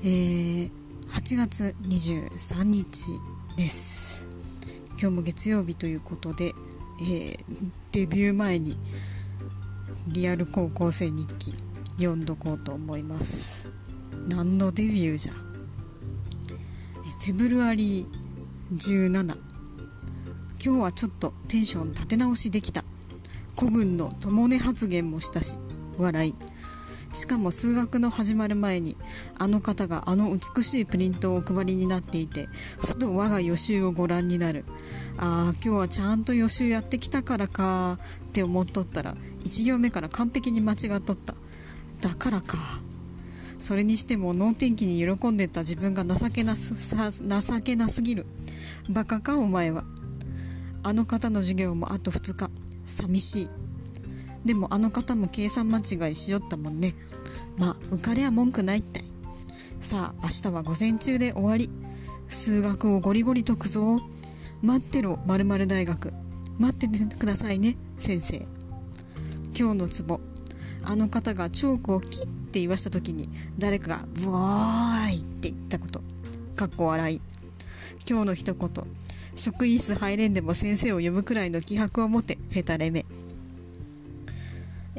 えー、8月23日です。今日も月曜日ということで、えー、デビュー前にリアル高校生日記読んどこうと思います。何のデビューじゃ？フェブルアリー17今日はちょっとテンション立て直しできた。古文の友根発言もしたし笑い。しかも数学の始まる前にあの方があの美しいプリントをお配りになっていてふと我が予習をご覧になる。ああ今日はちゃんと予習やってきたからかって思っとったら1行目から完璧に間違っとった。だからか。それにしても能天気に喜んでた自分が情けなす情けなすぎる。バカかお前は。あの方の授業もあと2日。寂しい。でもあの方も計算間違いしよったもんね。まあ、浮かれは文句ないって。さあ、明日は午前中で終わり。数学をゴリゴリ解くぞ。待ってろ、まる大学。待っててくださいね、先生。今日のツボ。あの方がチョークを切って言わした時に、誰かが、ブワーイって言ったこと。かっこ笑い。今日の一言。職員室入れんでも先生を呼ぶくらいの気迫を持て、へたれめ。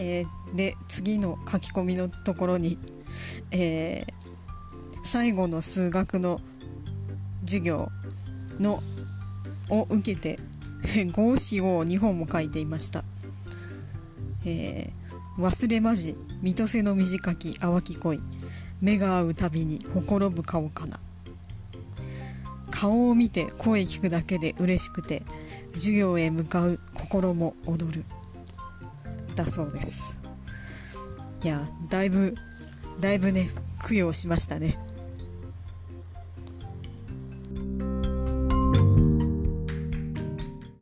えー、で次の書き込みのところに、えー、最後の数学の授業のを受けて 合詞を2本も書いていました。えー、忘れまじ、見とせの短き淡き恋、目が合うたびにほころぶ顔かな。顔を見て声聞くだけで嬉しくて、授業へ向かう心も踊る。だそうです。いやだいぶだいぶね供養しましたね。